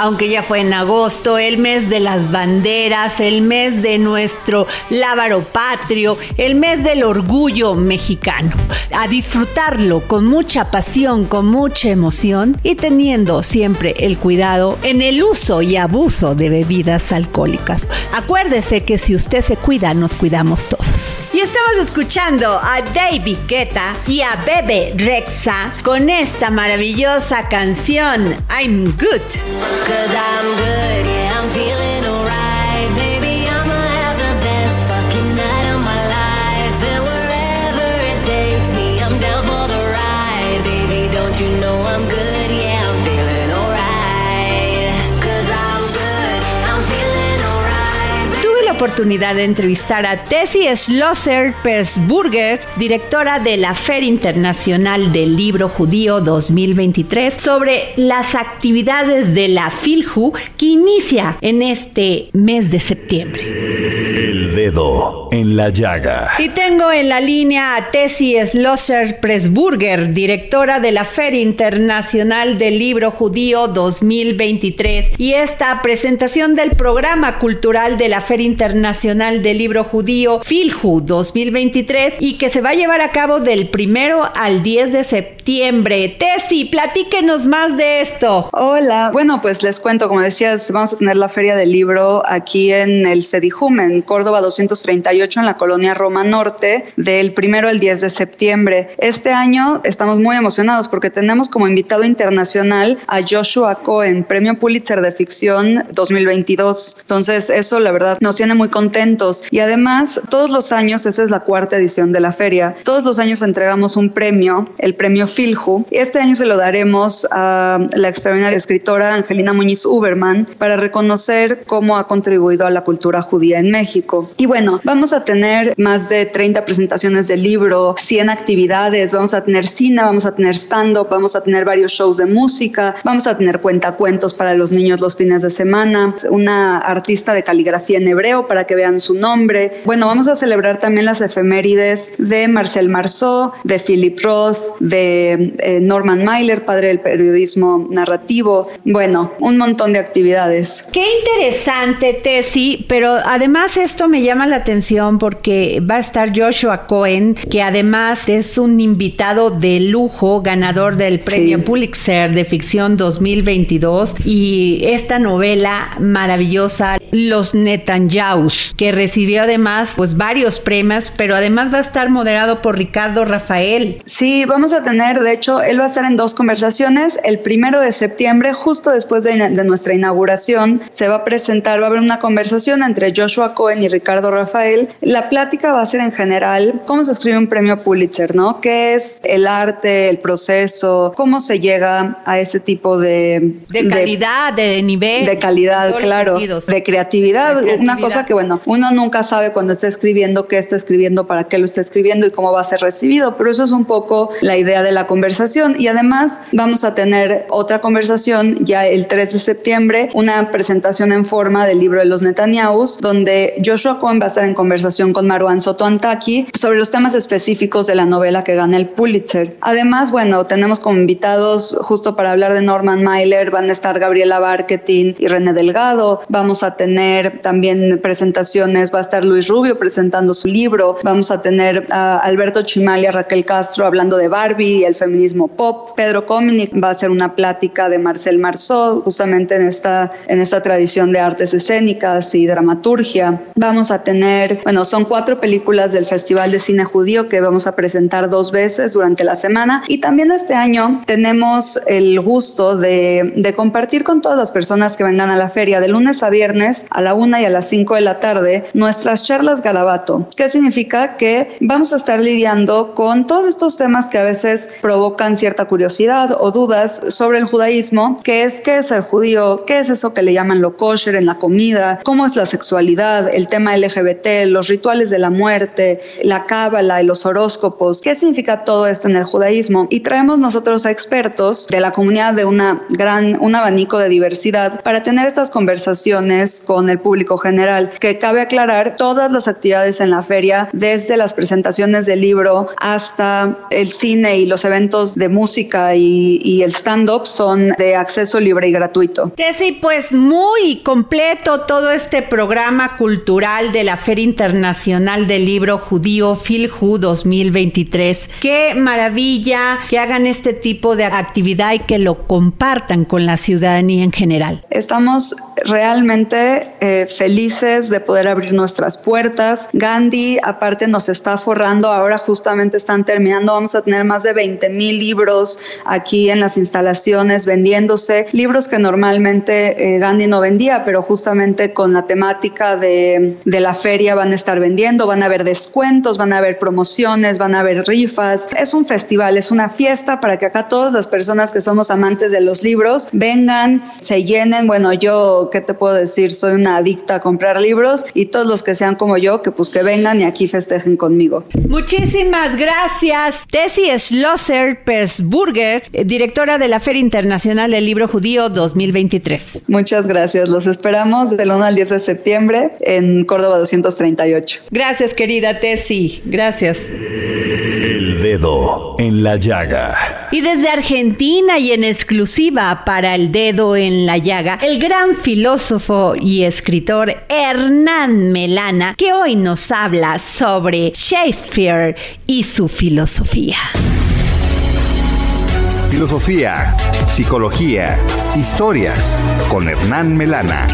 Aunque ya fue en agosto, el mes de las banderas, el mes de nuestro lábaro patrio, el mes del orgullo mexicano. A disfrutarlo con mucha pasión, con mucha emoción y teniendo siempre el cuidado en el uso y abuso de bebidas alcohólicas. Acuérdese que si usted se cuida, nos cuidamos todos. Estamos escuchando a David Guetta y a Bebe Rexa con esta maravillosa canción I'm Good. Oportunidad de entrevistar a Tessie Schlosser Persburger, directora de la Feria Internacional del Libro Judío 2023, sobre las actividades de la FILJU que inicia en este mes de septiembre. Dedo en la Llaga. Y tengo en la línea a Tessie Schlosser Pressburger, directora de la Feria Internacional del Libro Judío 2023. Y esta presentación del programa cultural de la Feria Internacional del Libro Judío FILJU 2023 y que se va a llevar a cabo del primero al 10 de septiembre. Tessie, platíquenos más de esto. Hola, bueno, pues les cuento, como decías, vamos a tener la Feria del Libro aquí en el Cedijum, en Córdoba 238, en la colonia Roma Norte, del primero al 10 de septiembre. Este año estamos muy emocionados porque tenemos como invitado internacional a Joshua Cohen, Premio Pulitzer de Ficción 2022. Entonces, eso la verdad nos tiene muy contentos. Y además, todos los años, esa es la cuarta edición de la feria, todos los años entregamos un premio, el premio Este año se lo daremos a la extraordinaria escritora Angelina Muñiz Uberman para reconocer cómo ha contribuido a la cultura judía en México. Y bueno, vamos a tener más de 30 presentaciones del libro, 100 actividades, vamos a tener cine, vamos a tener stand-up, vamos a tener varios shows de música, vamos a tener cuentacuentos para los niños los fines de semana, una artista de caligrafía en hebreo para que vean su nombre. Bueno, vamos a celebrar también las efemérides de Marcel Marceau, de Philip Roth, de eh, Norman Mailer, padre del periodismo narrativo. Bueno, un montón de actividades. Qué interesante, Tessie, pero además esto me llama la atención porque va a estar Joshua Cohen, que además es un invitado de lujo, ganador del premio Sí. Pulitzer de ficción 2022 y esta novela maravillosa, Los Netanyahus, que recibió además pues varios premios, pero además va a estar moderado por Ricardo Rafael. Sí, vamos a tener, de hecho, él va a estar en dos conversaciones. El primero de septiembre, justo después de, de nuestra inauguración, se va a presentar, va a haber una conversación entre Joshua Cohen y Ricardo Rafael. La plática va a ser en general cómo se escribe un premio Pulitzer, ¿no? ¿Qué es el arte, el proceso, cómo se llega a ese tipo de... De calidad, de, nivel. de calidad, todos los claro, creatividad, una cosa que bueno, uno nunca sabe cuando está escribiendo qué está escribiendo, para qué lo está escribiendo y cómo va a ser recibido, pero eso es un poco la idea de la conversación. Y además vamos a tener otra conversación ya el 3 de septiembre, una presentación en forma del libro de los Netanyahu, donde Joshua Cohen va a estar en conversación con Marwan Soto Antaki sobre los temas específicos de la novela que gana el Pulitzer. Además, bueno, tenemos como invitados justo para hablar de Norman Mailer, van a estar Gabriela Barquetín y René Delgado, vamos a tener también presentaciones, va a estar Luis Rubio presentando su libro, vamos a tener a Alberto Chimal y a Raquel Castro hablando de Barbie y el feminismo pop, Pedro Cominic va a hacer una plática de Marcel Marceau, justamente en esta, en esta tradición de artes escénicas y dramaturgia. Vamos a tener, bueno, son cuatro películas del Festival de Cine Judío que vamos a presentar dos veces durante la semana y también este año tenemos el gusto de, de compartir con todas las personas que vengan a la feria de lunes a viernes a la una y a las cinco de la tarde nuestras charlas Garabato. ¿Qué significa? Que vamos a estar lidiando con todos estos temas que a veces provocan cierta curiosidad o dudas sobre el judaísmo, que es qué es ser judío, qué es eso que le llaman lo kosher en la comida, cómo es la sexualidad, el tema LGBT, los rituales de la muerte, la cábala y los horóscopos, qué significa todo esto en el judaísmo. Y traemos nosotros a expertos de la comunidad de una gran, un abanico de diversidad para tener estas conversaciones con el público general, que cabe aclarar todas las actividades en la feria, desde las presentaciones del libro hasta el cine y los eventos de música y, el stand-up son de acceso libre y gratuito. Sí, pues muy completo todo este programa cultural de la Feria Internacional del Libro Judío Filju 2023. Qué maravilla que hagan este tipo de actividad y que lo compartan con la ciudadanía en general. Estamos realmente eh, felices de poder abrir nuestras puertas. Gandhi, aparte, nos está forrando. Ahora justamente están terminando. Vamos a tener más de 20 mil libros aquí en las instalaciones vendiéndose. Libros que normalmente eh, Gandhi no vendía, pero justamente con la temática de, de la feria van a estar vendiendo. Van a haber descuentos, van a haber promociones, van a haber rifas. Es un festival, es una fiesta para que acá todas las personas que somos amantes de los libros vengan, se llenen. Bueno, yo, ¿qué te puedo decir? Soy una adicta a comprar libros y todos los que sean como yo, que pues que vengan y aquí festejen conmigo. Muchísimas gracias. Tessie Schlosser Persburger, eh, directora de la Feria Internacional del Libro Judío 2023. Muchas gracias. Los esperamos del 1 al 10 de septiembre en Córdoba 238. Gracias, querida Tessie. Gracias. El dedo en la llaga. Y desde Argentina y en exclusiva para el dedo en la llaga, el gran filósofo y escritor Hernán Melana, que hoy nos habla sobre Shakespeare y su filosofía. Filosofía, psicología, historias con Hernán Melana.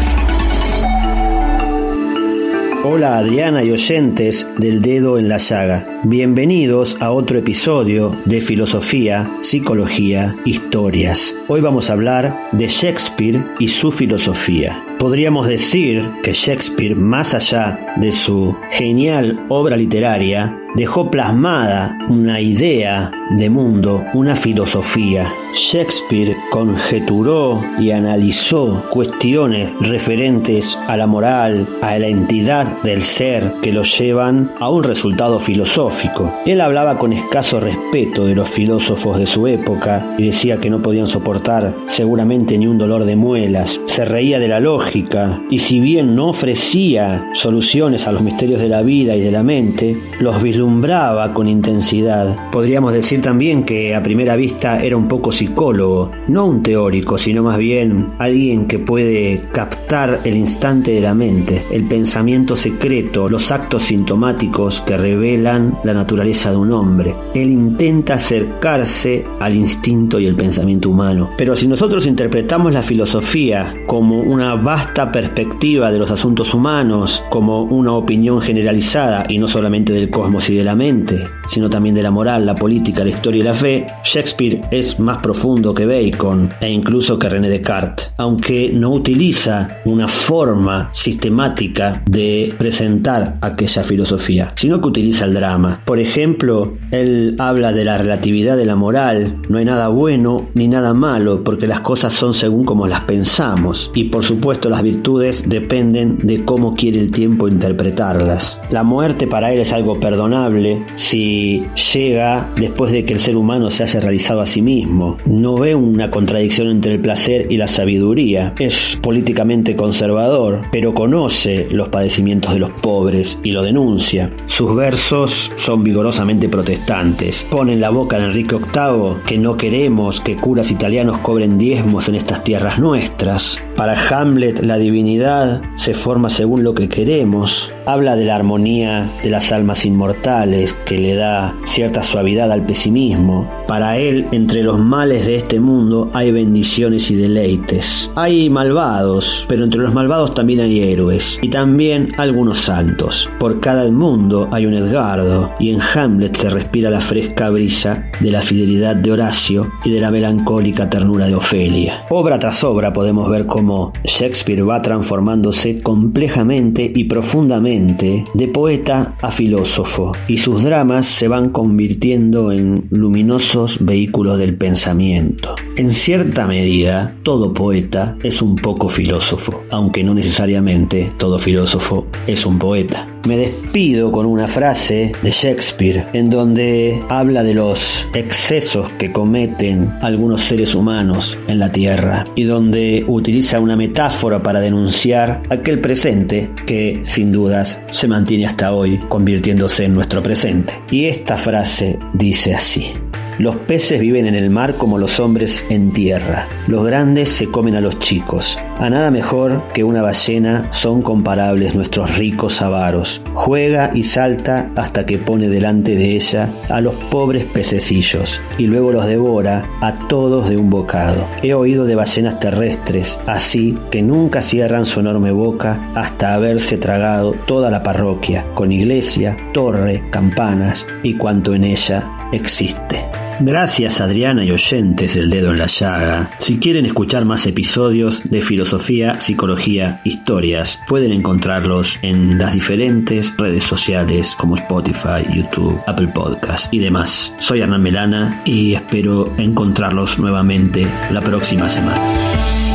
Hola Adriana y oyentes del dedo en la llaga. Bienvenidos a otro episodio de Filosofía, Psicología, Historias. Hoy vamos a hablar de Shakespeare y su filosofía. Podríamos decir que Shakespeare, más allá de su genial obra literaria, dejó plasmada una idea de mundo, una filosofía. Shakespeare conjeturó y analizó cuestiones referentes a la moral, a la entidad del ser que lo llevan a un resultado filosófico. Él hablaba con escaso respeto de los filósofos de su época y decía que no podían soportar seguramente ni un dolor de muelas. Se reía de la lógica y si bien no ofrecía soluciones a los misterios de la vida y de la mente, los vislumbraba con intensidad. Podríamos decir también que a primera vista era un poco psicólogo, no un teórico, sino más bien alguien que puede captar el instante de la mente, el pensamiento secreto, los actos sintomáticos que revelan la naturaleza de un hombre. Él intenta acercarse al instinto y el pensamiento humano. Pero si nosotros interpretamos la filosofía como una vasta perspectiva de los asuntos humanos, como una opinión generalizada y no solamente del cosmos y de la mente, sino también de la moral, la política, la historia y la fe, Shakespeare es más profundo que Bacon e incluso que René Descartes, aunque no utiliza una forma sistemática de presentar aquella filosofía, sino que utiliza el drama Por ejemplo, él habla de la relatividad de la moral, no hay nada bueno ni nada malo, porque las cosas son según como las pensamos, y por supuesto las virtudes dependen de cómo quiere el tiempo interpretarlas. La muerte para él es algo perdonable si llega después de que el ser humano se haya realizado a sí mismo. No ve una contradicción entre el placer y la sabiduría. Es políticamente conservador, pero conoce los padecimientos de los pobres y lo denuncia. Sus versos son vigorosamente protestantes. Pone en la boca de Enrique VIII que no queremos que curas italianos cobren diezmos en estas tierras nuestras. Para Hamlet la divinidad se forma según lo que queremos. Habla de la armonía de las almas inmortales que le da cierta suavidad al pesimismo. Para él, entre los males de este mundo hay bendiciones y deleites. Hay malvados, pero entre los malvados también hay héroes y también algunos santos. Por cada mundo hay un Edgardo y en Hamlet se respira la fresca brisa de la fidelidad de Horacio y de la melancólica ternura de Ofelia. Obra tras obra podemos ver cómo Shakespeare va transformándose complejamente y profundamente de poeta a filósofo y sus dramas se van convirtiendo en luminosos vehículos del pensamiento. En cierta medida, todo poeta es un poco filósofo, aunque no necesariamente todo filósofo es un poeta. Me despido con una frase de Shakespeare en donde habla de los excesos que cometen algunos seres humanos en la tierra y donde utiliza una metáfora para denunciar aquel presente que sin dudas se mantiene hasta hoy convirtiéndose en nuestro presente. Y esta frase dice así. Los peces viven en el mar como los hombres en tierra. Los grandes se comen a los chicos. A nada mejor que una ballena son comparables nuestros ricos avaros. Juega y salta hasta que pone delante de ella a los pobres pececillos y luego los devora a todos de un bocado. He oído de ballenas terrestres, así que nunca cierran su enorme boca hasta haberse tragado toda la parroquia, con iglesia, torre, campanas y cuanto en ella existe. Gracias Adriana y oyentes del dedo en la llaga. Si quieren escuchar más episodios de filosofía, psicología, historias, pueden encontrarlos en las diferentes redes sociales como Spotify, YouTube, Apple Podcast y demás. Soy Hernán Melana y espero encontrarlos nuevamente la próxima semana.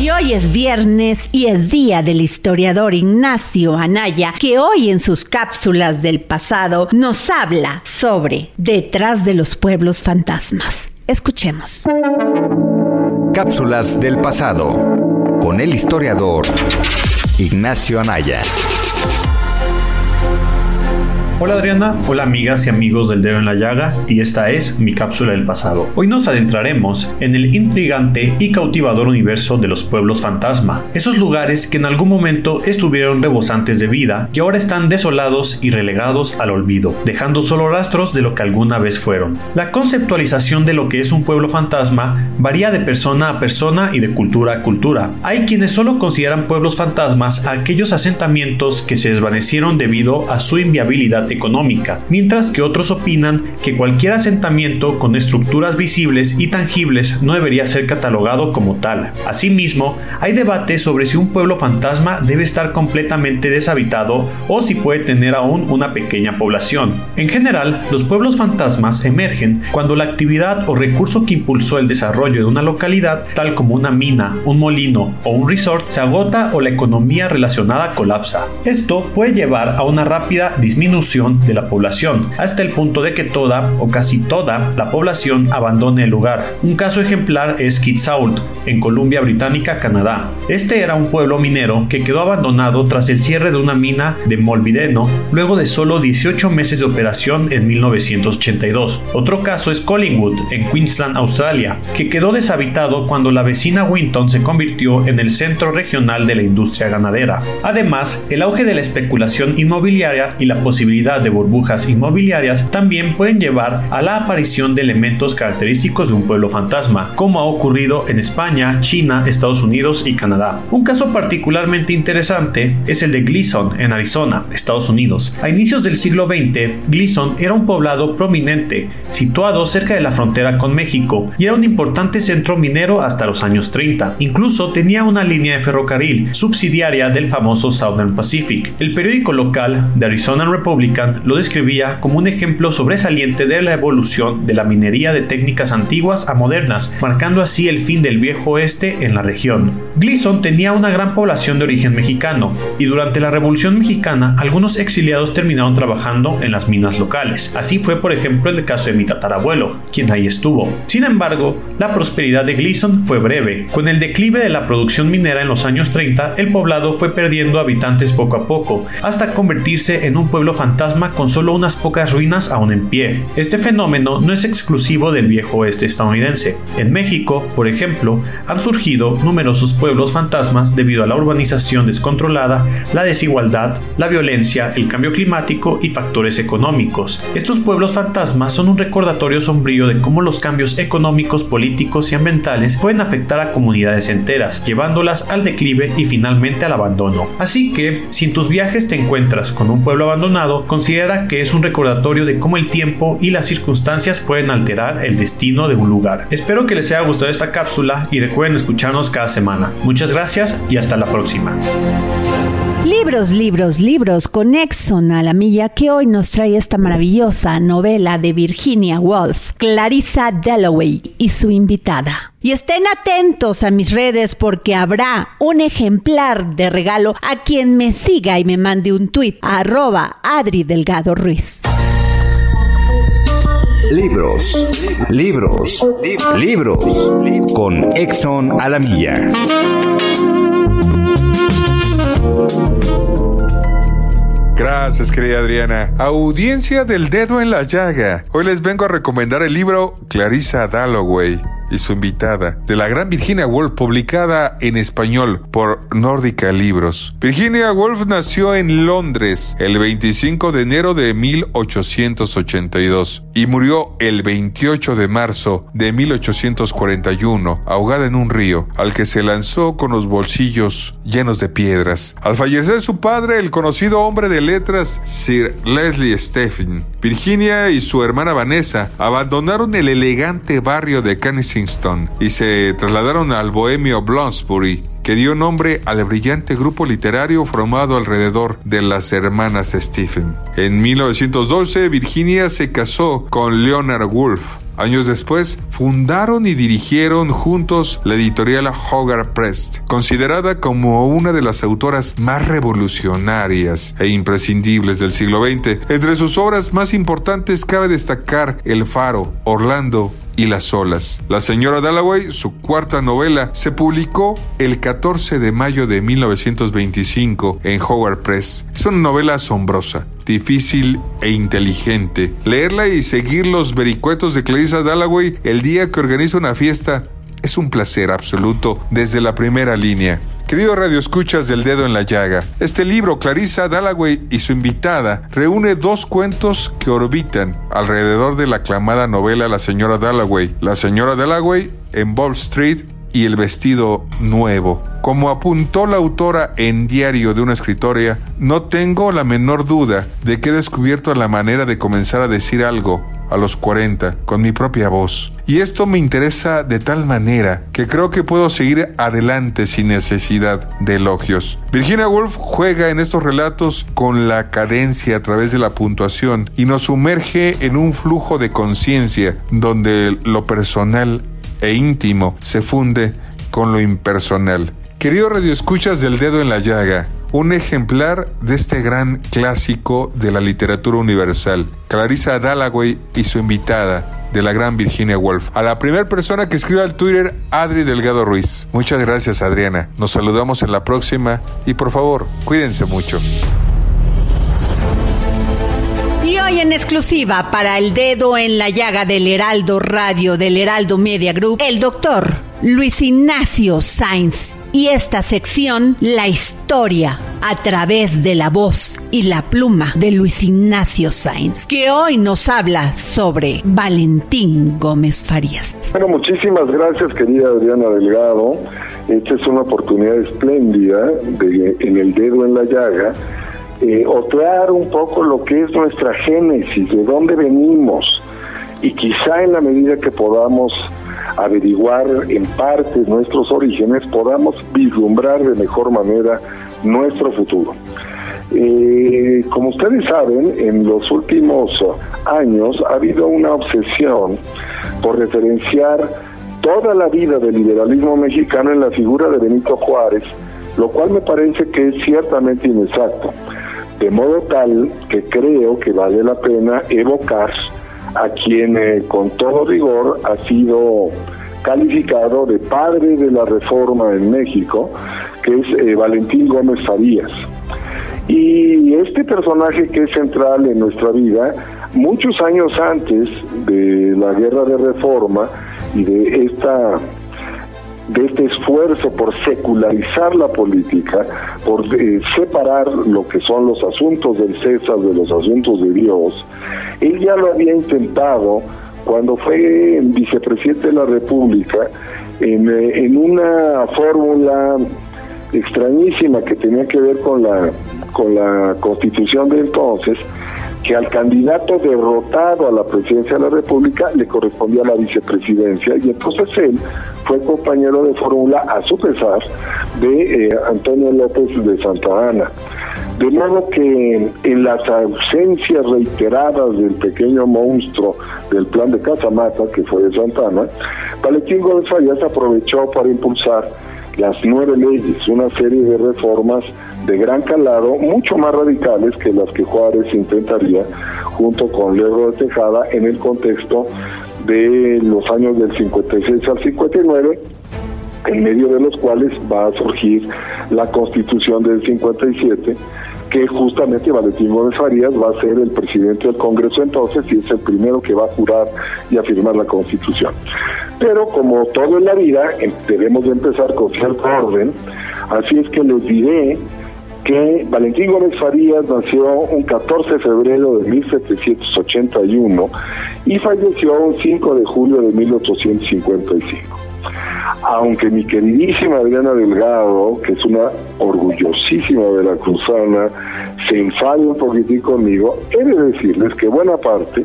Y hoy es viernes y es día del historiador Ignacio Anaya, que hoy en sus cápsulas del pasado nos habla sobre detrás de los pueblos fantasmas. Escuchemos. Cápsulas del pasado con el historiador Ignacio Anaya. Hola Adriana, hola amigas y amigos del dedo en la llaga y esta es mi cápsula del pasado. Hoy nos adentraremos en el intrigante y cautivador universo de los pueblos fantasma, esos lugares que en algún momento estuvieron rebosantes de vida y ahora están desolados y relegados al olvido, dejando solo rastros de lo que alguna vez fueron. La conceptualización de lo que es un pueblo fantasma varía de persona a persona y de cultura a cultura. Hay quienes solo consideran pueblos fantasmas aquellos asentamientos que se desvanecieron debido a su inviabilidad económica, mientras que otros opinan que cualquier asentamiento con estructuras visibles y tangibles no debería ser catalogado como tal. Asimismo, hay debate sobre si un pueblo fantasma debe estar completamente deshabitado o si puede tener aún una pequeña población. En general, los pueblos fantasmas emergen cuando la actividad o recurso que impulsó el desarrollo de una localidad, tal como una mina, un molino o un resort, se agota o la economía relacionada colapsa. Esto puede llevar a una rápida disminución de la población, hasta el punto de que toda o casi toda la población abandone el lugar. Un caso ejemplar es Kitsault, en Columbia Británica, Canadá. Este era un pueblo minero que quedó abandonado tras el cierre de una mina de molbideno luego de solo 18 meses de operación en 1982. Otro caso es Collingwood, en Queensland, Australia, que quedó deshabitado cuando la vecina Winton se convirtió en el centro regional de la industria ganadera. Además, el auge de la especulación inmobiliaria y la posibilidad de burbujas inmobiliarias también pueden llevar a la aparición de elementos característicos de un pueblo fantasma, como ha ocurrido en España, China, Estados Unidos y Canadá. Un caso particularmente interesante es el de Gleason, en Arizona, Estados Unidos. A inicios del siglo XX, Gleason era un poblado prominente, situado cerca de la frontera con México, y era un importante centro minero hasta los años 30. Incluso tenía una línea de ferrocarril subsidiaria del famoso Southern Pacific. El periódico local, The Arizona Republic, Lo describía como un ejemplo sobresaliente de la evolución de la minería de técnicas antiguas a modernas, marcando así el fin del viejo oeste en la región. Gleason tenía una gran población de origen mexicano, y durante la Revolución Mexicana algunos exiliados terminaron trabajando en las minas locales. Así fue por ejemplo el caso de mi tatarabuelo, quien ahí estuvo. Sin embargo, la prosperidad de Gleason fue breve. Con el declive de la producción minera en los años 30, el poblado fue perdiendo habitantes poco a poco, hasta convertirse en un pueblo fantasma con solo unas pocas ruinas aún en pie. Este fenómeno no es exclusivo del viejo oeste estadounidense. En México, por ejemplo, han surgido numerosos pueblos fantasmas debido a la urbanización descontrolada, la desigualdad, la violencia, el cambio climático y factores económicos. Estos pueblos fantasmas son un recordatorio sombrío de cómo los cambios económicos, políticos y ambientales pueden afectar a comunidades enteras, llevándolas al declive y finalmente al abandono. Así que, si en tus viajes te encuentras con un pueblo abandonado, considera que es un recordatorio de cómo el tiempo y las circunstancias pueden alterar el destino de un lugar. Espero que les haya gustado esta cápsula y recuerden escucharnos cada semana. Muchas gracias y hasta la próxima. Libros, libros, libros con Exxon a la milla que hoy nos trae esta maravillosa novela de Virginia Woolf, Clarissa Dalloway y su invitada. Y estén atentos a mis redes porque habrá un ejemplar de regalo a quien me siga y me mande un tuit arroba Adri Delgado Ruiz. Libros, libros, libros con Exxon a la milla. Gracias, querida Adriana. Audiencia del dedo en la llaga. Hoy les vengo a recomendar el libro Clarissa Dalloway y su invitada, de la gran Virginia Woolf, publicada en español por Nórdica Libros. Virginia Woolf nació en Londres el 25 de enero de 1882 y murió el 28 de marzo de 1841, ahogada en un río, al que se lanzó con los bolsillos llenos de piedras. Al fallecer su padre, el conocido hombre de letras Sir Leslie Stephen, Virginia y su hermana Vanessa abandonaron el elegante barrio de Kensington y se trasladaron al bohemio Bloomsbury, que dio nombre al brillante grupo literario formado alrededor de las hermanas Stephen. En 1912, Virginia se casó con Leonard Woolf. Años después, fundaron y dirigieron juntos la editorial Hogarth Press, considerada como una de las autoras más revolucionarias e imprescindibles del siglo XX. Entre sus obras más importantes cabe destacar El Faro, Orlando y las olas. La señora Dalloway, su cuarta novela, se publicó el 14 de mayo de 1925 en Howard Press. Es una novela asombrosa, difícil e inteligente. Leerla y seguir los vericuetos de Clarissa Dalloway el día que organiza una fiesta es un placer absoluto desde la primera línea. Querido Radio Escuchas del Dedo en la Llaga, este libro, Clarissa Dalloway y su invitada, reúne dos cuentos que orbitan alrededor de la aclamada novela La señora Dalloway. La señora Dalloway en Bob Street y el vestido nuevo. Como apuntó la autora en Diario de una escritoria, no tengo la menor duda de que he descubierto la manera de comenzar a decir algo a los 40 con mi propia voz. Y esto me interesa de tal manera que creo que puedo seguir adelante sin necesidad de elogios. Virginia Woolf juega en estos relatos con la cadencia a través de la puntuación y nos sumerge en un flujo de conciencia donde lo personal e íntimo se funde con lo impersonal. Querido Radio Escuchas del Dedo en la Llaga, un ejemplar de este gran clásico de la literatura universal, Clarissa Dalloway y su invitada, de la gran Virginia Woolf. A la primera persona que escriba al Twitter, Adri Delgado Ruiz. Muchas gracias, Adriana. Nos saludamos en la próxima y por favor, cuídense mucho. Hoy en exclusiva para el dedo en la llaga del Heraldo Radio, del Heraldo Media Group, el doctor Luis Ignacio Sainz. Y esta sección, la historia a través de la voz y la pluma de Luis Ignacio Sainz, que hoy nos habla sobre Valentín Gómez Farías. Bueno, muchísimas gracias querida Adriana Delgado. Esta es una oportunidad espléndida de en el dedo en la llaga eh, otear un poco lo que es nuestra génesis, de dónde venimos, y quizá en la medida que podamos averiguar en parte nuestros orígenes, podamos vislumbrar de mejor manera nuestro futuro. Eh, como ustedes saben, en los últimos años ha habido una obsesión por referenciar toda la vida del liberalismo mexicano en la figura de Benito Juárez, lo cual me parece que es ciertamente inexacto. De modo tal que creo que vale la pena evocar a quien eh, con todo rigor ha sido calificado de padre de la reforma en México, que es eh, Valentín Gómez Farías. Y este personaje que es central en nuestra vida, muchos años antes de la guerra de reforma y de esta de este esfuerzo por secularizar la política, por eh, separar lo que son los asuntos del César de los asuntos de Dios, él ya lo había intentado cuando fue vicepresidente de la República en, eh, en una fórmula extrañísima que tenía que ver con la con la constitución de entonces que al candidato derrotado a la presidencia de la República le correspondía la vicepresidencia y entonces él fue compañero de fórmula a su pesar de eh, Antonio López de Santa Ana. De modo que en las ausencias reiteradas del pequeño monstruo del plan de Casamata, que fue de Santa Ana, Valentín Gómez Farías aprovechó para impulsar las nueve leyes, una serie de reformas de gran calado, mucho más radicales que las que Juárez intentaría junto con Lerdo de Tejada en el contexto de los años del 56 al 59 en medio de los cuales va a surgir la constitución del 57 que justamente Valentín Gómez Farías va a ser el presidente del Congreso entonces y es el primero que va a jurar y a firmar la Constitución. Pero como todo en la vida, em, debemos de empezar con cierto orden, así es que les diré que Valentín Gómez Farías nació un 14 de febrero de 1781 y falleció un 5 de julio de 1855 aunque mi queridísima Adriana Delgado, que es una orgullosísima veracruzana, se enfade un poquitín conmigo, he de decirles que buena parte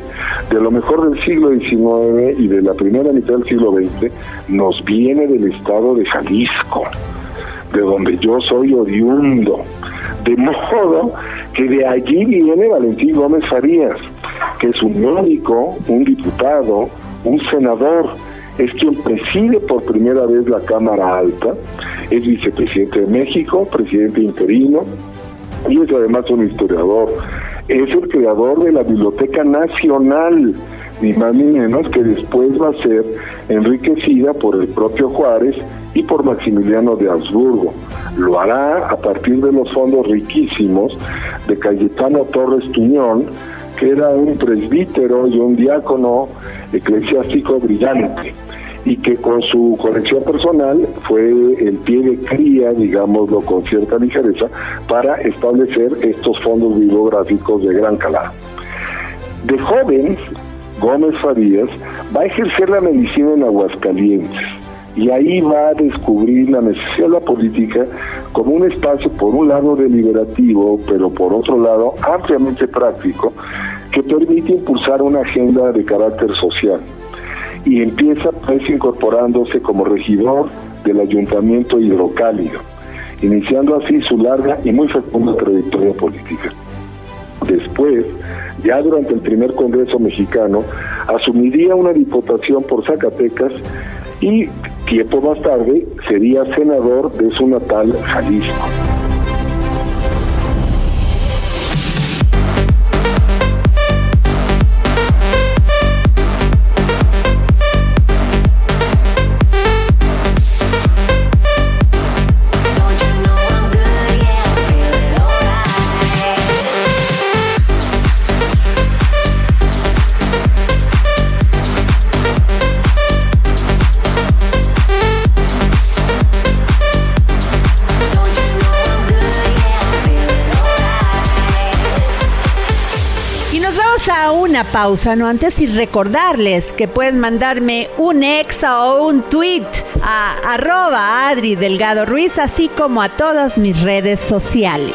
de lo mejor del siglo XIX y de la primera mitad del siglo XX nos viene del estado de Jalisco, de donde yo soy oriundo. De modo que de allí viene Valentín Gómez Farías, que es un médico, un diputado, un senador, es quien preside por primera vez la Cámara Alta, es vicepresidente de México, presidente interino, y es además un historiador. Es el creador de la Biblioteca Nacional, ni más ni menos, que después va a ser enriquecida por el propio Juárez y por Maximiliano de Habsburgo. Lo hará a partir de los fondos riquísimos de Cayetano Torres Tuñón, que era un presbítero y un diácono eclesiástico brillante y que con su colección personal fue el pie de cría, digámoslo con cierta ligereza, para establecer estos fondos bibliográficos de gran calado. De joven, Gómez Farías va a ejercer la medicina en Aguascalientes y ahí va a descubrir la necesidad de la política como un espacio, por un lado, deliberativo, pero por otro lado, ampliamente práctico, que permite impulsar una agenda de carácter social y empieza pues incorporándose como regidor del ayuntamiento hidrocálido, iniciando así su larga y muy fecunda trayectoria política. Después, ya durante el primer Congreso mexicano, asumiría una diputación por Zacatecas y tiempo más tarde sería senador de su natal Jalisco. Una pausa, no antes, y recordarles que pueden mandarme un exa o un tweet a arroba Adri Delgado Ruiz, así como a todas mis redes sociales.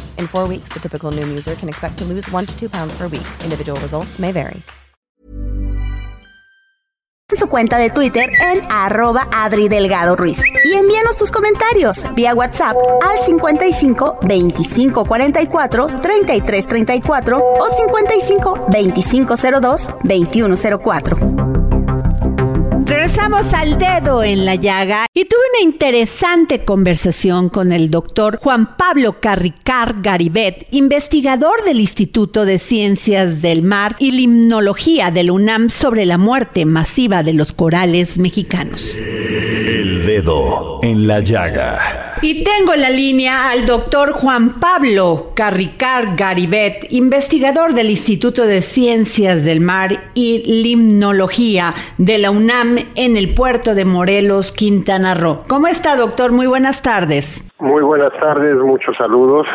In four weeks, the typical Noom user can expect to lose one to two pounds per week. Individual results may vary. Su cuenta de Twitter en arroba Adri Delgado Ruiz. Y envíanos tus comentarios vía WhatsApp al 55 25 44 33 34 o 55 25 02 21 04. Regresamos al dedo en la llaga y tuve una interesante conversación con el doctor Juan Pablo Carricar Garibet, investigador del Instituto de Ciencias del Mar y Limnología del UNAM sobre la muerte masiva de los corales mexicanos. El dedo en la llaga. Y tengo en la línea al doctor Juan Pablo Carricar Garibet, investigador del Instituto de Ciencias del Mar y Limnología de la UNAM en el puerto de Morelos, Quintana Roo. ¿Cómo está, doctor? Muy buenas tardes. Muy buenas tardes, muchos saludos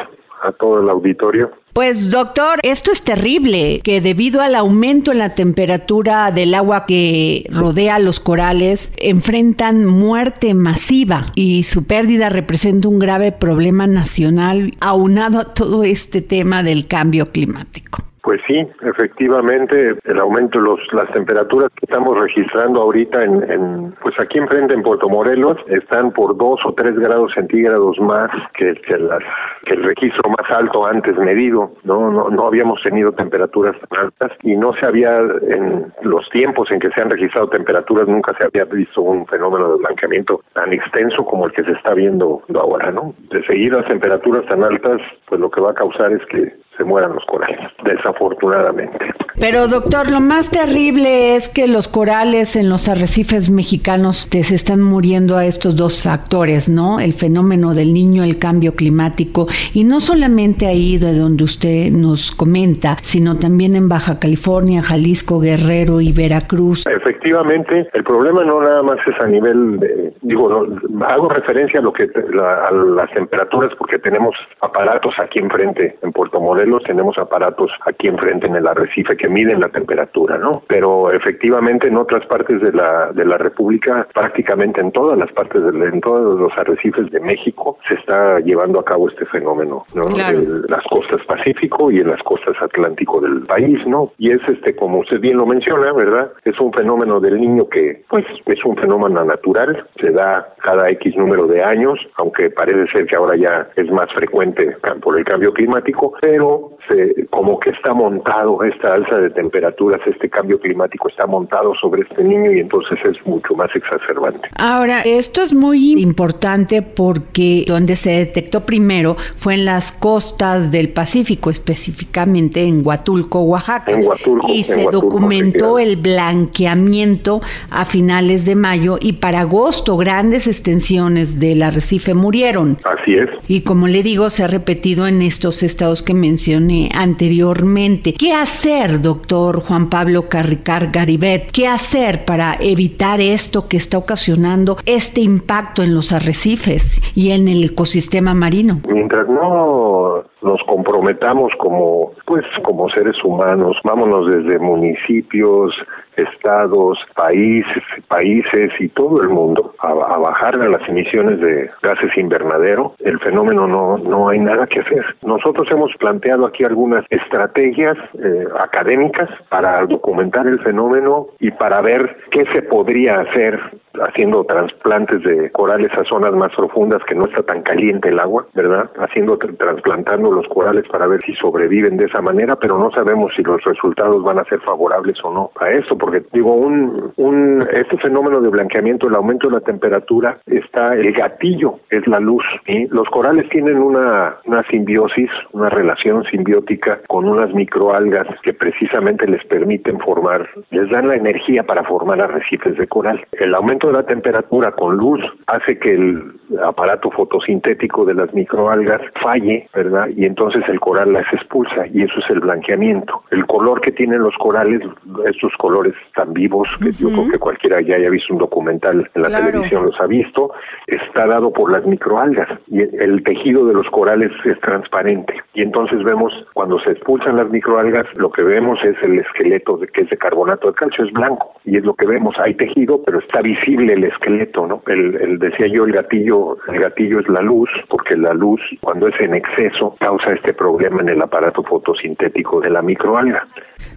a todo el auditorio. Pues doctor, esto es terrible, que debido al aumento en la temperatura del agua que rodea los corales, enfrentan muerte masiva y su pérdida representa un grave problema nacional aunado a todo este tema del cambio climático. Pues sí, efectivamente, el aumento de las temperaturas que estamos registrando ahorita en, en, pues aquí enfrente en Puerto Morelos están por dos o tres grados centígrados más que, que, las, que el registro más alto antes medido. ¿no? No, no habíamos tenido temperaturas tan altas y no se había, en los tiempos en que se han registrado temperaturas, nunca se había visto un fenómeno de blanqueamiento tan extenso como el que se está viendo ahora. ¿no? De seguir las temperaturas tan altas, pues lo que va a causar es que se mueran los corales, desafortunadamente. Pero doctor, lo más terrible es que los corales en los arrecifes mexicanos te, se están muriendo a estos dos factores, ¿no? El fenómeno del niño, el cambio climático, y no solamente ahí de donde usted nos comenta, sino también en Baja California, Jalisco, Guerrero y Veracruz. Efectivamente, el problema no nada más es a nivel de, digo, no, hago referencia a lo que la, a las temperaturas porque tenemos aparatos aquí enfrente en Puerto Morelos tenemos aparatos aquí enfrente en el arrecife que miden la temperatura, ¿no? Pero efectivamente en otras partes de la de la República, prácticamente en todas las partes de, en todos los arrecifes de México se está llevando a cabo este fenómeno, ¿no? Claro. En las costas Pacífico y en las costas Atlántico del país, ¿no? Y es este como usted bien lo menciona, ¿verdad? Es un fenómeno del niño que pues es un fenómeno natural, se da cada X número de años, aunque parece ser que ahora ya es más frecuente por el cambio climático, pero se, como que está montado esta alza de temperaturas, este cambio climático está montado sobre este niño y entonces es mucho más exacerbante. Ahora, esto es muy importante porque donde se detectó primero fue en las costas del Pacífico, específicamente en Huatulco, Oaxaca. En Huatulco, y en se Huatulco, documentó el blanqueamiento a finales de mayo y para agosto grandes extensiones del arrecife murieron. Así es. Y como le digo, se ha repetido en estos estados que mencioné anteriormente. ¿Qué hacer, doctor Juan Pablo Carricar Garibet? ¿Qué hacer para evitar esto que está ocasionando este impacto en los arrecifes y en el ecosistema marino? Mientras no nos comprometamos como pues como seres humanos, vámonos desde municipios, estados, países, países y todo el mundo a, a bajar las emisiones de gases invernadero, el fenómeno no no hay nada que hacer. Nosotros hemos planteado aquí algunas estrategias eh, académicas para documentar el fenómeno y para ver qué se podría hacer haciendo trasplantes de corales a zonas más profundas que no está tan caliente el agua, ¿verdad? Haciendo trasplantando los corales para ver si sobreviven de esa manera, pero no sabemos si los resultados van a ser favorables o no a esto, porque digo, un, este fenómeno de blanqueamiento, el aumento de la temperatura, está el gatillo, es la luz. y Los corales tienen una, una simbiosis, una relación simbiótica con unas microalgas que precisamente les permiten formar, les dan la energía para formar arrecifes de coral. El aumento de la temperatura con luz hace que el aparato fotosintético de las microalgas falle, ¿verdad? Y entonces el coral las expulsa y eso es el blanqueamiento. El color que tienen los corales, estos colores tan vivos que yo creo que cualquiera ya haya visto un documental en la televisión los ha visto, está dado por las microalgas y el tejido de los corales es transparente y entonces vemos cuando se expulsan las microalgas lo que vemos es el esqueleto de, que es de carbonato de calcio es blanco y es lo que vemos hay tejido pero está visible el esqueleto no el, el decía yo el gatillo el gatillo es la luz porque la luz cuando es en exceso causa este problema en el aparato fotosintético de la microalga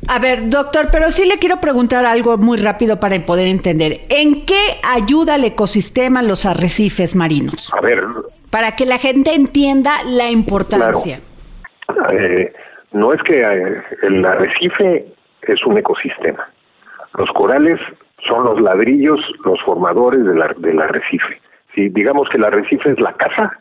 a ver, doctor, pero sí le quiero preguntar algo muy rápido para poder entender. ¿En qué ayuda el ecosistema los arrecifes marinos? A ver. Para que la gente entienda la importancia. Eh, no es que eh, el arrecife es un ecosistema. Los corales son los ladrillos, los formadores del, del arrecife. Si digamos que el arrecife es la casa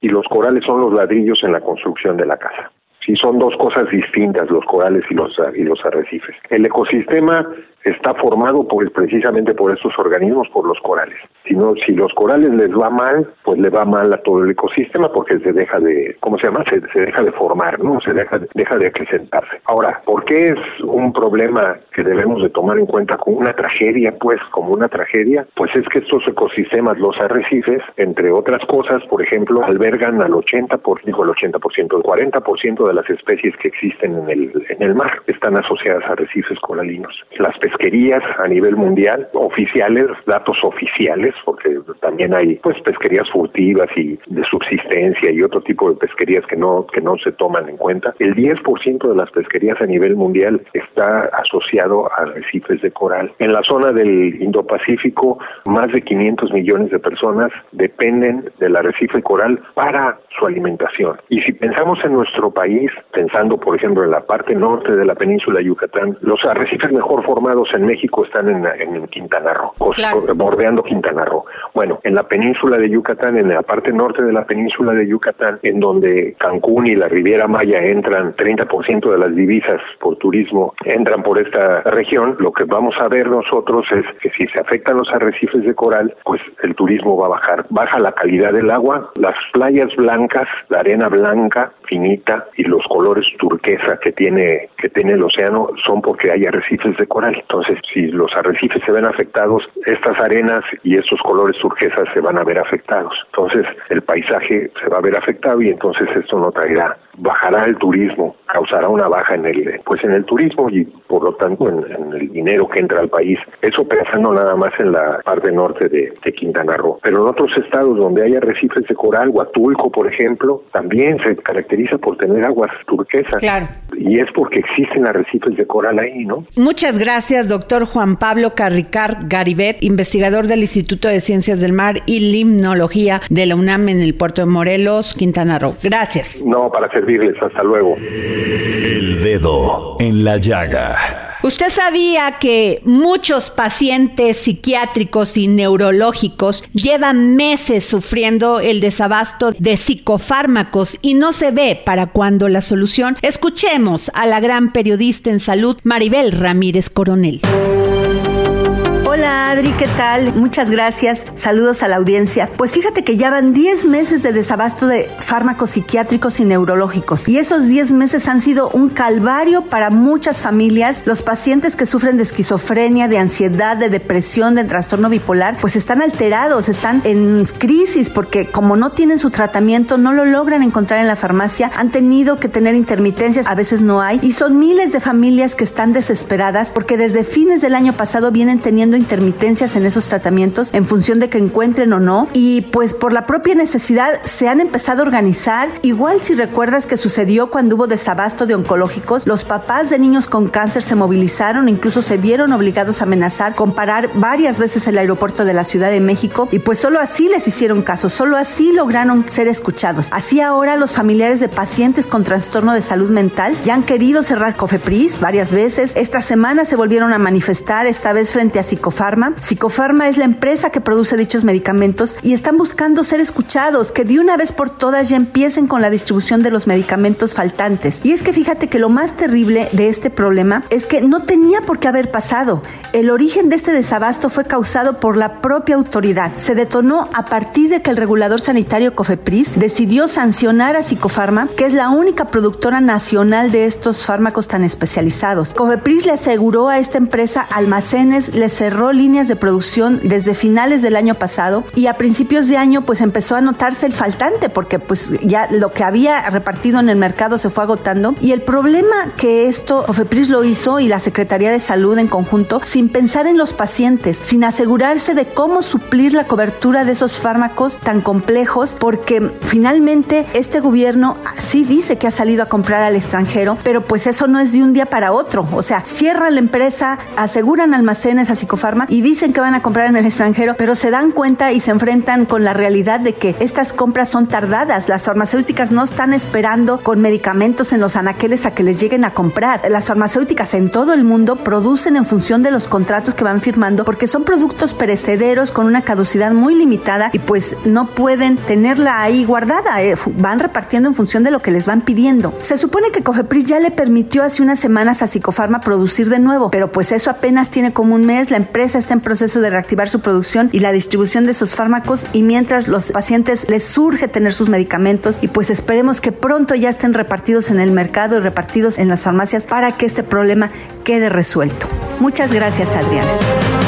y los corales son los ladrillos en la construcción de la casa. Sí, son dos cosas distintas, los corales y los, y los arrecifes. El ecosistema está formado por, precisamente por estos organismos, por los corales. Si, no, si los corales les va mal, pues le va mal a todo el ecosistema porque se deja de, ¿cómo se llama? Se, deja de formar, ¿no? Se deja, deja de acrecentarse. Ahora, ¿por qué es un problema que debemos de tomar en cuenta como una tragedia, pues, como una tragedia? Pues es que estos ecosistemas, los arrecifes, entre otras cosas, por ejemplo, albergan al 80%, por, digo el 80%, el 40% de las especies que existen en el, en el mar están asociadas a arrecifes coralinos. Las pesquerías a nivel mundial, oficiales, datos oficiales, porque también hay pues pesquerías furtivas y de subsistencia y otro tipo de pesquerías que no que no se toman en cuenta. El 10% de las pesquerías a nivel mundial está asociado a arrecifes de coral. En la zona del Indo-Pacífico, más de 500 millones de personas dependen del arrecife coral para su alimentación. Y si pensamos en nuestro país, pensando por ejemplo en la parte norte de la península de Yucatán, los arrecifes mejor formados en México están en, en Quintana Roo, bordeando Quintana Roo. Bueno, en la península de Yucatán, en la parte norte de la península de Yucatán, en donde Cancún y la Riviera Maya entran 30% de las divisas por turismo, entran por esta región, lo que vamos a ver nosotros es que si se afectan los arrecifes de coral, pues el turismo va a bajar. Baja la calidad del agua, las playas blancas, la arena blanca, finita y los colores turquesa que tiene, que tiene el océano son porque hay arrecifes de coral. Entonces, si los arrecifes se ven afectados, estas arenas y estos colores turquesas se van a ver afectados. Entonces, el paisaje se va a ver afectado y entonces esto no traerá, bajará el turismo, causará una baja en el, pues en el turismo y por lo tanto en, el dinero que entra al país. Eso pensando nada más en la parte norte de, de Quintana Roo. Pero en otros estados donde hay arrecifes de coral, Huatulco, por ejemplo, también se caracteriza por tener aguas turquesas. Claro. Y es porque existen arrecifes de coral ahí, ¿no? Muchas gracias, doctor Juan Pablo Carricard Garibet, investigador del Instituto de Ciencias del Mar y Limnología de la UNAM en el puerto de Morelos, Quintana Roo. Gracias. No, para servirles. Hasta luego. El dedo en la llaga. ¿Usted sabía que muchos pacientes psiquiátricos y neurológicos llevan meses sufriendo el desabasto de psicofármacos y no se ve para cuándo la solución? Escuchemos a la gran periodista en salud Maribel Ramírez Coronel. Hola Adri, ¿qué tal? Muchas gracias. Saludos a la audiencia. Pues fíjate que ya van 10 meses de desabasto de fármacos psiquiátricos y neurológicos. Y esos 10 meses han sido un calvario para muchas familias. Los pacientes que sufren de esquizofrenia, de ansiedad, de depresión, de trastorno bipolar, pues están alterados, están en crisis porque como no tienen su tratamiento, no lo logran encontrar en la farmacia, han tenido que tener intermitencias, a veces no hay. Y son miles de familias que están desesperadas porque desde fines del año pasado vienen teniendo intermitencias en esos tratamientos en función de que encuentren o no. Y pues por la propia necesidad se han empezado a organizar. Igual si recuerdas que sucedió cuando hubo desabasto de oncológicos, los papás de niños con cáncer se movilizaron, incluso se vieron obligados a amenazar con parar varias veces el aeropuerto de la Ciudad de México y pues solo así les hicieron caso, solo así lograron ser escuchados. Así ahora los familiares de pacientes con trastorno de salud mental ya han querido cerrar Cofepris varias veces. Esta semana se volvieron a manifestar, esta vez frente a Psicofarma. Psicofarma es la empresa que produce dichos medicamentos y están buscando ser escuchados, que de una vez por todas ya empiecen con la distribución de los medicamentos faltantes. Y es que fíjate que lo más terrible de este problema es que no tenía por qué haber pasado. El origen de este desabasto fue causado por la propia autoridad. Se detonó a partir de que el regulador sanitario Cofepris decidió sancionar a Psicofarma, que es la única productora nacional de estos fármacos tan especializados. Cofepris le aseguró a esta empresa almacenes, le cerró líneas de producción desde finales del año pasado y a principios de año pues empezó a notarse el faltante porque pues ya lo que había repartido en el mercado se fue agotando. Y el problema que esto Cofepris lo hizo y la Secretaría de Salud en conjunto sin pensar en los pacientes, sin asegurarse de cómo suplir la cobertura de esos fármacos tan complejos porque finalmente este gobierno sí dice que ha salido a comprar al extranjero, pero pues eso no es de un día para otro, o sea, cierran la empresa, aseguran almacenes a Y dicen que van a comprar en el extranjero, pero se dan cuenta y se enfrentan con la realidad de que estas compras son tardadas, las farmacéuticas no están esperando con medicamentos en los anaqueles a que les lleguen a comprar. Las farmacéuticas en todo el mundo producen en función de los contratos que van firmando porque son productos perecederos con una caducidad muy limitada y pues no pueden tenerla ahí guardada, eh, van repartiendo en función de lo que les van pidiendo. Se supone que Cofepris ya le permitió hace unas semanas a Psicofarma producir de nuevo, pero pues eso apenas tiene como un mes, la empresa está en proceso de reactivar su producción y la distribución de esos fármacos y mientras los pacientes les surge tener sus medicamentos y pues esperemos que pronto ya estén repartidos en el mercado y repartidos en las farmacias para que este problema quede resuelto. Muchas gracias, Adriana.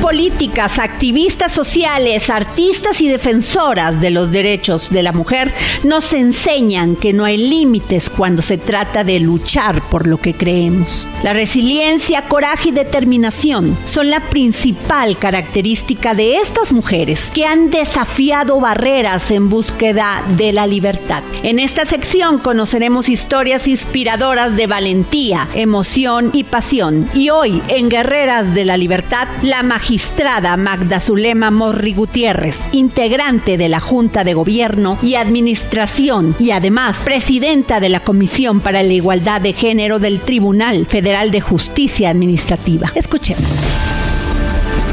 Políticas, activistas sociales, artistas y defensoras de los derechos de la mujer nos enseñan que no hay límites cuando se trata de luchar por lo que creemos. La resiliencia, coraje y determinación son la principal característica de estas mujeres que han desafiado barreras en búsqueda de la libertad. En esta sección conoceremos historias inspiradoras de valentía, emoción y pasión. Y hoy, en Guerreras de la Libertad, la magistrada Magda Zulema Morri Gutiérrez, integrante de la Junta de Gobierno y Administración y además presidenta de la Comisión para la Igualdad de Género del Tribunal Federal de Justicia Administrativa. Escuchemos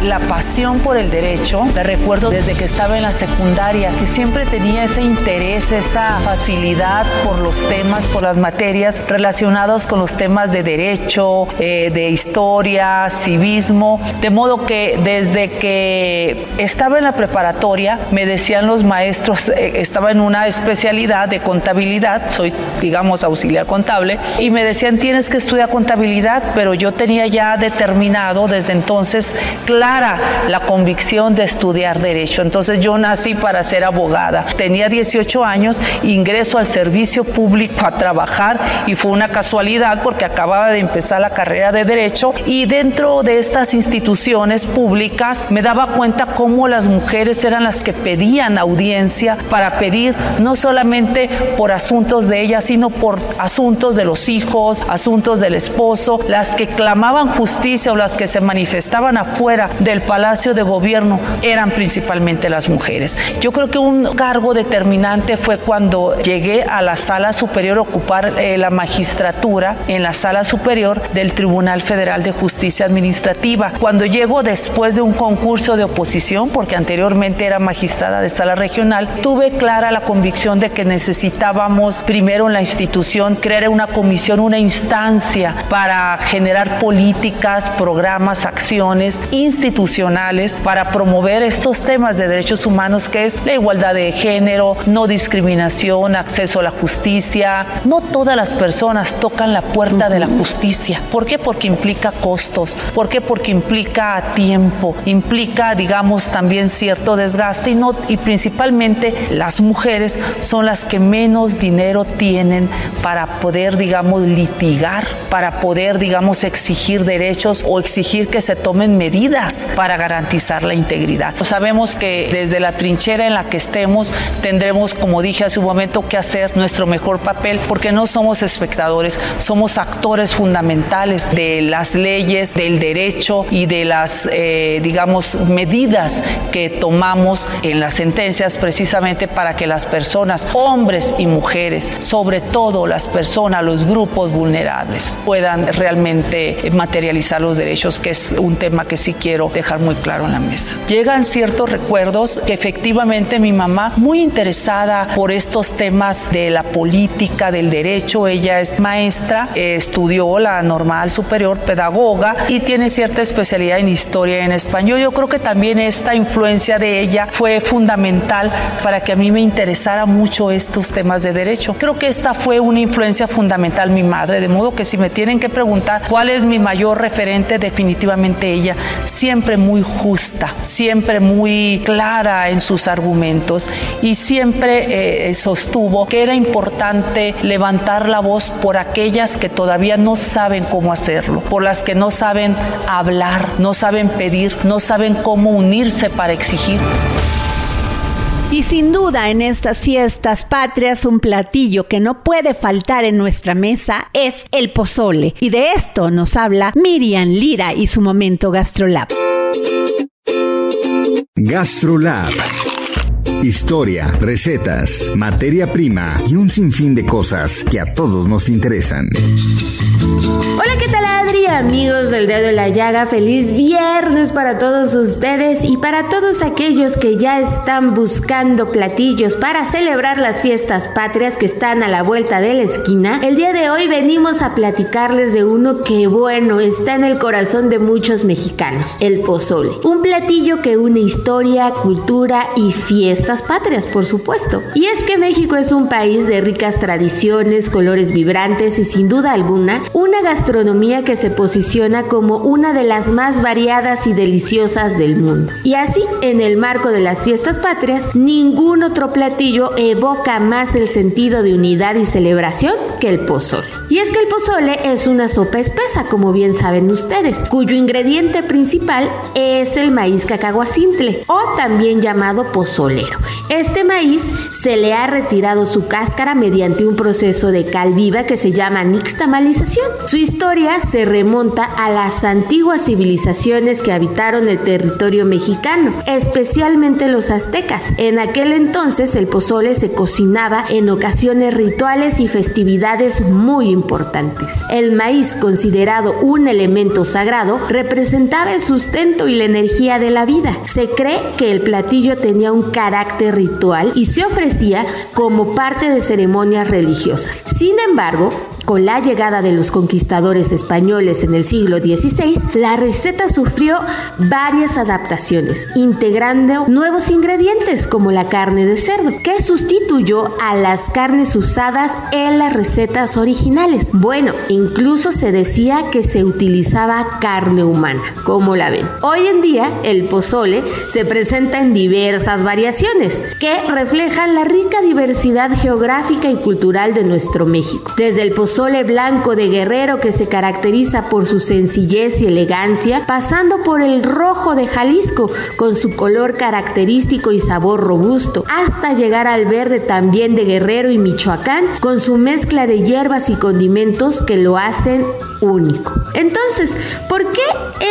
la pasión por el derecho, la recuerdo desde que estaba en la secundaria, que siempre tenía ese interés, esa facilidad por los temas, por las materias relacionados con los temas de derecho, eh, de historia, civismo, de modo que desde que estaba en la preparatoria me decían los maestros, eh, estaba en una especialidad de contabilidad, soy digamos auxiliar contable, y me decían tienes que estudiar contabilidad, pero yo tenía ya determinado desde entonces, claro, la convicción de estudiar derecho. Entonces yo nací para ser abogada. Tenía 18 años, ingreso al servicio público a trabajar y fue una casualidad porque acababa de empezar la carrera de derecho y dentro de estas instituciones públicas me daba cuenta cómo las mujeres eran las que pedían audiencia para pedir no solamente por asuntos de ellas, sino por asuntos de los hijos, asuntos del esposo, las que clamaban justicia o las que se manifestaban afuera del Palacio de Gobierno eran principalmente las mujeres. Yo creo que un cargo determinante fue cuando llegué a la sala superior ocupar eh, la magistratura en la sala superior del Tribunal Federal de Justicia Administrativa. Cuando llego después de un concurso de oposición, porque anteriormente era magistrada de sala regional, tuve clara la convicción de que necesitábamos primero en la institución crear una comisión, una instancia para generar políticas, programas, acciones institucionales institucionales para promover estos temas de derechos humanos que es la igualdad de género, no discriminación, acceso a la justicia. No todas las personas tocan la puerta de la justicia. ¿Por qué? Porque implica costos. ¿Por qué? Porque implica tiempo, implica, digamos, también cierto desgaste y, no, y principalmente las mujeres son las que menos dinero tienen para poder, digamos, litigar, para poder, digamos, exigir derechos o exigir que se tomen medidas para garantizar la integridad. Sabemos que desde la trinchera en la que estemos tendremos, como dije hace un momento, que hacer nuestro mejor papel porque no somos espectadores, somos actores fundamentales de las leyes, del derecho y de las, eh, digamos, medidas que tomamos en las sentencias precisamente para que las personas, hombres y mujeres, sobre todo las personas, los grupos vulnerables, puedan realmente materializar los derechos, que es un tema que sí quiero dejar muy claro en la mesa. Llegan ciertos recuerdos que efectivamente mi mamá, muy interesada por estos temas de la política, del derecho, ella es maestra, estudió la normal superior, pedagoga y tiene cierta especialidad en historia en español. Yo creo que también esta influencia de ella fue fundamental para que a mí me interesara mucho estos temas de derecho. Creo que esta fue una influencia fundamental mi madre, de modo que si me tienen que preguntar cuál es mi mayor referente, definitivamente ella, siempre muy justa, siempre muy clara en sus argumentos y siempre eh, sostuvo que era importante levantar la voz por aquellas que todavía no saben cómo hacerlo, por las que no saben hablar, no saben pedir, no saben cómo unirse para exigir. Y sin duda en estas fiestas patrias un platillo que no puede faltar en nuestra mesa es el pozole. Y de esto nos habla Miriam Lira y su momento GastroLab. GastroLab. Historia, recetas, materia prima y un sinfín de cosas que a todos nos interesan. Hola, ¿qué tal Adri? Amigos del dedo en la llaga, feliz viernes para todos ustedes y para todos aquellos que ya están buscando platillos para celebrar las fiestas patrias que están a la vuelta de la esquina. El día de hoy venimos a platicarles de uno que bueno, está en el corazón de muchos mexicanos, el pozole. Un platillo que une historia, cultura y patrias, por supuesto. Y es que México es un país de ricas tradiciones, colores vibrantes y sin duda alguna una gastronomía que se posiciona como una de las más variadas y deliciosas del mundo. Y así, en el marco de las fiestas patrias, ningún otro platillo evoca más el sentido de unidad y celebración que el pozole. Y es que el pozole es una sopa espesa, como bien saben ustedes, cuyo ingrediente principal es el maíz cacahuacintle o también llamado pozolero. Este maíz se le ha retirado su cáscara mediante un proceso de cal viva que se llama nixtamalización. Su historia se remonta a las antiguas civilizaciones que habitaron el territorio mexicano, especialmente los aztecas. En aquel entonces el pozole se cocinaba en ocasiones rituales y festividades muy importantes. El maíz, considerado un elemento sagrado, representaba el sustento y la energía de la vida. Se cree que el platillo tenía un carácter ritual y se ofrecía como parte de ceremonias religiosas. Sin embargo, con la llegada de los conquistadores españoles en el siglo XVI, la receta sufrió varias adaptaciones, integrando nuevos ingredientes como la carne de cerdo, que sustituyó a las carnes usadas en las recetas originales. Bueno, incluso se decía que se utilizaba carne humana, como la ven. Hoy en día, el pozole se presenta en diversas variaciones que reflejan la rica diversidad geográfica y cultural de nuestro México. Desde el pozole blanco de guerrero que se caracteriza por su sencillez y elegancia, pasando por el rojo de Jalisco con su color característico y sabor robusto, hasta llegar al verde también de Guerrero y Michoacán con su mezcla de hierbas y condimentos que lo hacen único. Entonces, ¿por qué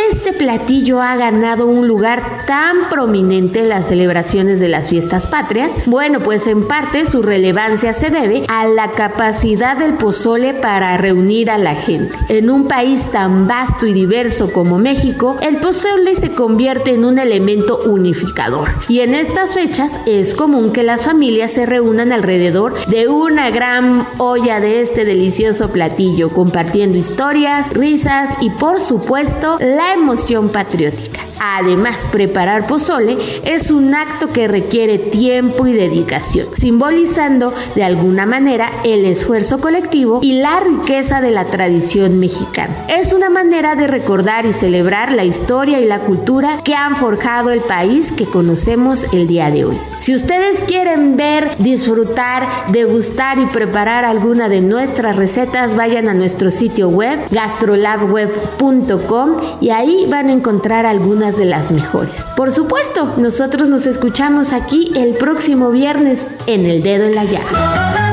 este platillo ha ganado un lugar tan prominente en las celebraciones de las fiestas patrias? Bueno, pues en parte su relevancia se debe a la capacidad del pozole para reunir a la gente. En un país tan vasto y diverso como México, el pozole se convierte en un elemento unificador. Y en estas fechas es común que las familias se reúnan alrededor de una gran olla de este delicioso platillo, compartiendo historias, risas y por supuesto la emoción patriótica. Además, preparar pozole es un acto que requiere tiempo y dedicación, simbolizando de alguna manera el esfuerzo colectivo y la riqueza de la tradición mexicana. Es una manera de recordar y celebrar la historia y la cultura que han forjado el país que conocemos el día de hoy. Si ustedes quieren ver, disfrutar, degustar y preparar alguna de nuestras recetas, vayan a nuestro sitio web gastrolabweb.com y ahí van a encontrar algunas de las mejores. Por supuesto, nosotros nos escuchamos aquí el próximo viernes en El Dedo en la Llaga.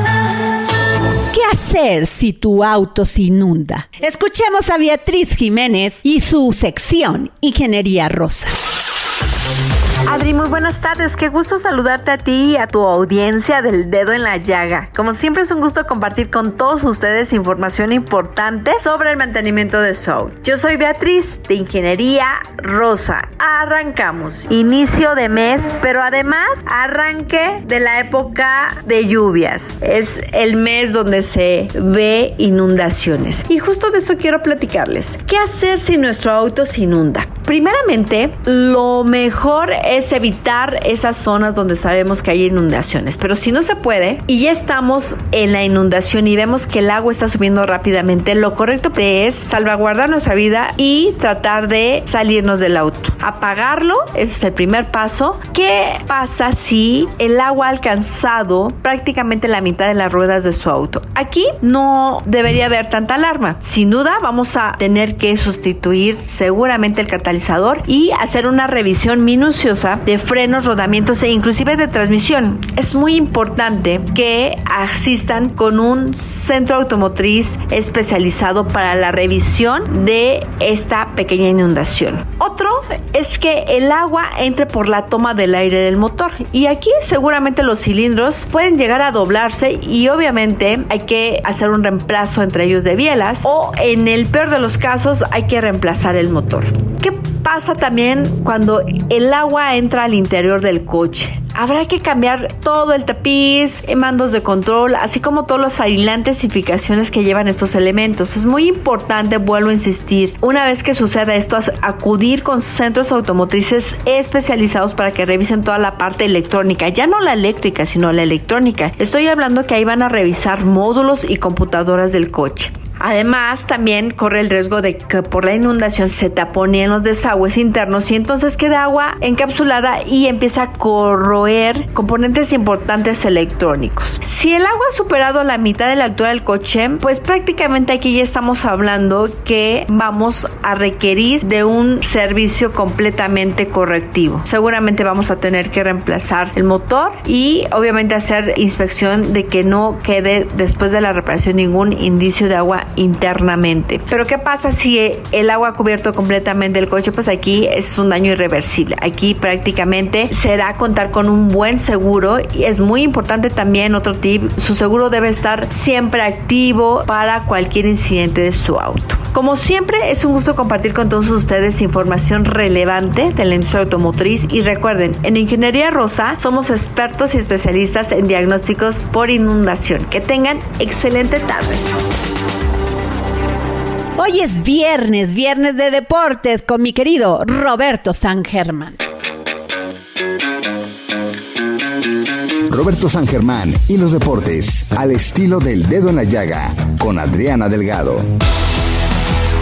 ¿Qué hacer si tu auto se inunda? Escuchemos a Beatriz Jiménez y su sección Ingeniería Rosa. Adri, muy buenas tardes. Qué gusto saludarte a ti y a tu audiencia del dedo en la llaga. Como siempre es un gusto compartir con todos ustedes información importante sobre el mantenimiento de su auto. Yo soy Beatriz de Ingeniería Rosa. Arrancamos. Inicio de mes, pero además arranque de la época de lluvias. Es el mes donde se ve inundaciones. Y justo de eso quiero platicarles. ¿Qué hacer si nuestro auto se inunda? Primeramente, lo mejor es evitar esas zonas donde sabemos que hay inundaciones. Pero si no se puede y ya estamos en la inundación y vemos que el agua está subiendo rápidamente, lo correcto es salvaguardar nuestra vida y tratar de salirnos del auto. Apagarlo es el primer paso. ¿Qué pasa si el agua ha alcanzado prácticamente la mitad de las ruedas de su auto? Aquí no debería haber tanta alarma. Sin duda vamos a tener que sustituir seguramente el catalizador y hacer una revisión minuciosa de frenos, rodamientos e inclusive de transmisión. Es muy importante que asistan con un centro automotriz especializado para la revisión de esta pequeña inundación. Otro es que el agua entre por la toma del aire del motor y aquí seguramente los cilindros pueden llegar a doblarse y obviamente hay que hacer un reemplazo entre ellos de bielas o en el peor de los casos hay que reemplazar el motor. ¿Qué pasa también cuando el agua entra al interior del coche? Habrá que cambiar todo el tapiz, mandos de control, así como todos los aislantes y fijaciones que llevan estos elementos. Es muy importante, vuelvo a insistir, una vez que suceda esto, acudir con centros automotrices especializados para que revisen toda la parte electrónica, ya no la eléctrica, sino la electrónica. Estoy hablando que ahí van a revisar módulos y computadoras del coche. Además, también corre el riesgo de que por la inundación se taponeen los desagües internos y entonces queda agua encapsulada y empieza a corroer componentes importantes electrónicos. Si el agua ha superado la mitad de la altura del coche, pues prácticamente aquí ya estamos hablando que vamos a requerir de un servicio completamente correctivo. Seguramente vamos a tener que reemplazar el motor y obviamente hacer inspección de que no quede después de la reparación ningún indicio de agua internamente. Pero ¿qué pasa si el agua ha cubierto completamente el coche? Pues aquí es un daño irreversible. Aquí prácticamente será contar con un buen seguro y es muy importante también otro tip, su seguro debe estar siempre activo para cualquier incidente de su auto. Como siempre es un gusto compartir con todos ustedes información relevante de la industria automotriz y recuerden, en Ingeniería Rosa somos expertos y especialistas en diagnósticos por inundación. Que tengan excelente tarde. Hoy es viernes, viernes de deportes con mi querido Roberto San Germán. Roberto San Germán y los deportes al estilo del dedo en la llaga con Adriana Delgado.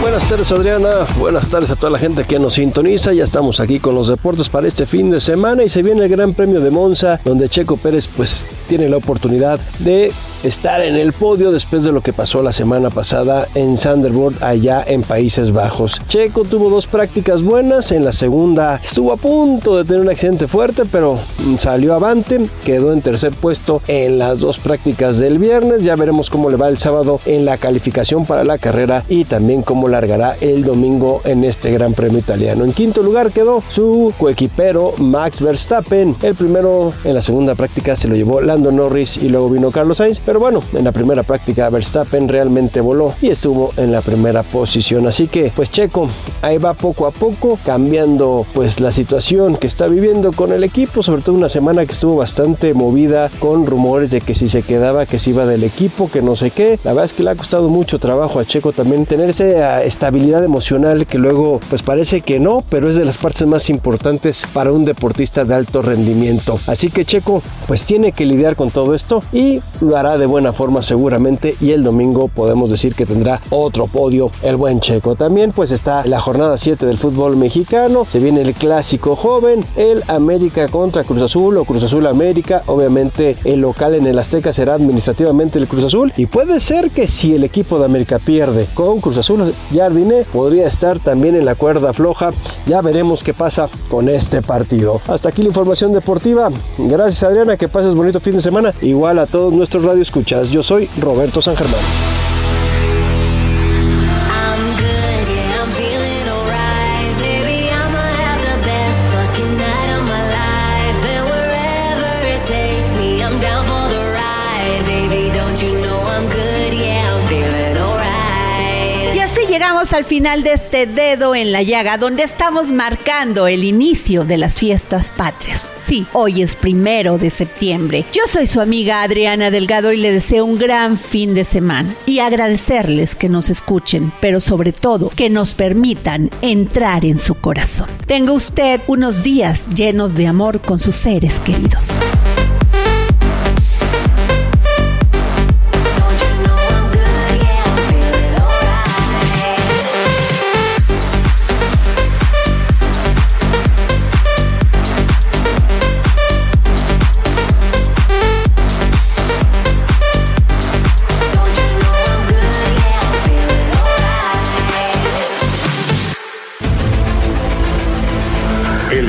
Buenas tardes Adriana, buenas tardes a toda la gente que nos sintoniza, ya estamos aquí con los deportes para este fin de semana y se viene el Gran Premio de Monza donde Checo Pérez pues tiene la oportunidad de estar en el podio después de lo que pasó la semana pasada en Sanderboard allá en Países Bajos. Checo tuvo dos prácticas buenas, en la segunda estuvo a punto de tener un accidente fuerte pero salió avante, quedó en tercer puesto en las dos prácticas del viernes, ya veremos cómo le va el sábado en la calificación para la carrera y también cómo largará el domingo en este Gran Premio italiano. En quinto lugar quedó su coequipero Max Verstappen. El primero en la segunda práctica se lo llevó Lando Norris y luego vino Carlos Sainz. Pero bueno, en la primera práctica Verstappen realmente voló y estuvo en la primera posición. Así que pues Checo ahí va poco a poco cambiando pues la situación que está viviendo con el equipo, sobre todo una semana que estuvo bastante movida con rumores de que si se quedaba, que se iba del equipo, que no sé qué. La verdad es que le ha costado mucho trabajo a Checo también tener estabilidad emocional que luego pues parece que no, pero es de las partes más importantes para un deportista de alto rendimiento. Así que Checo pues tiene que lidiar con todo esto y lo hará de buena forma seguramente y el domingo podemos decir que tendrá otro podio el buen Checo. También pues está la jornada 7 del fútbol mexicano, se viene el clásico joven, el América contra Cruz Azul o Cruz Azul América, obviamente el local en el Azteca será administrativamente el Cruz Azul y puede ser que si el equipo de América pierde con Cruz Azul, Jardine podría estar también en la cuerda floja, ya veremos qué pasa con este partido. Hasta aquí la información deportiva, gracias Adriana, que pases bonito fin de semana, igual a todos nuestros radioescuchas, yo soy Roberto San Germán. Al final de este dedo en la llaga donde estamos marcando el inicio de las fiestas patrias. Sí, hoy es primero de septiembre. Yo soy su amiga Adriana Delgado y le deseo un gran fin de semana y agradecerles que nos escuchen, pero sobre todo que nos permitan entrar en su corazón. Tenga usted unos días llenos de amor con sus seres queridos.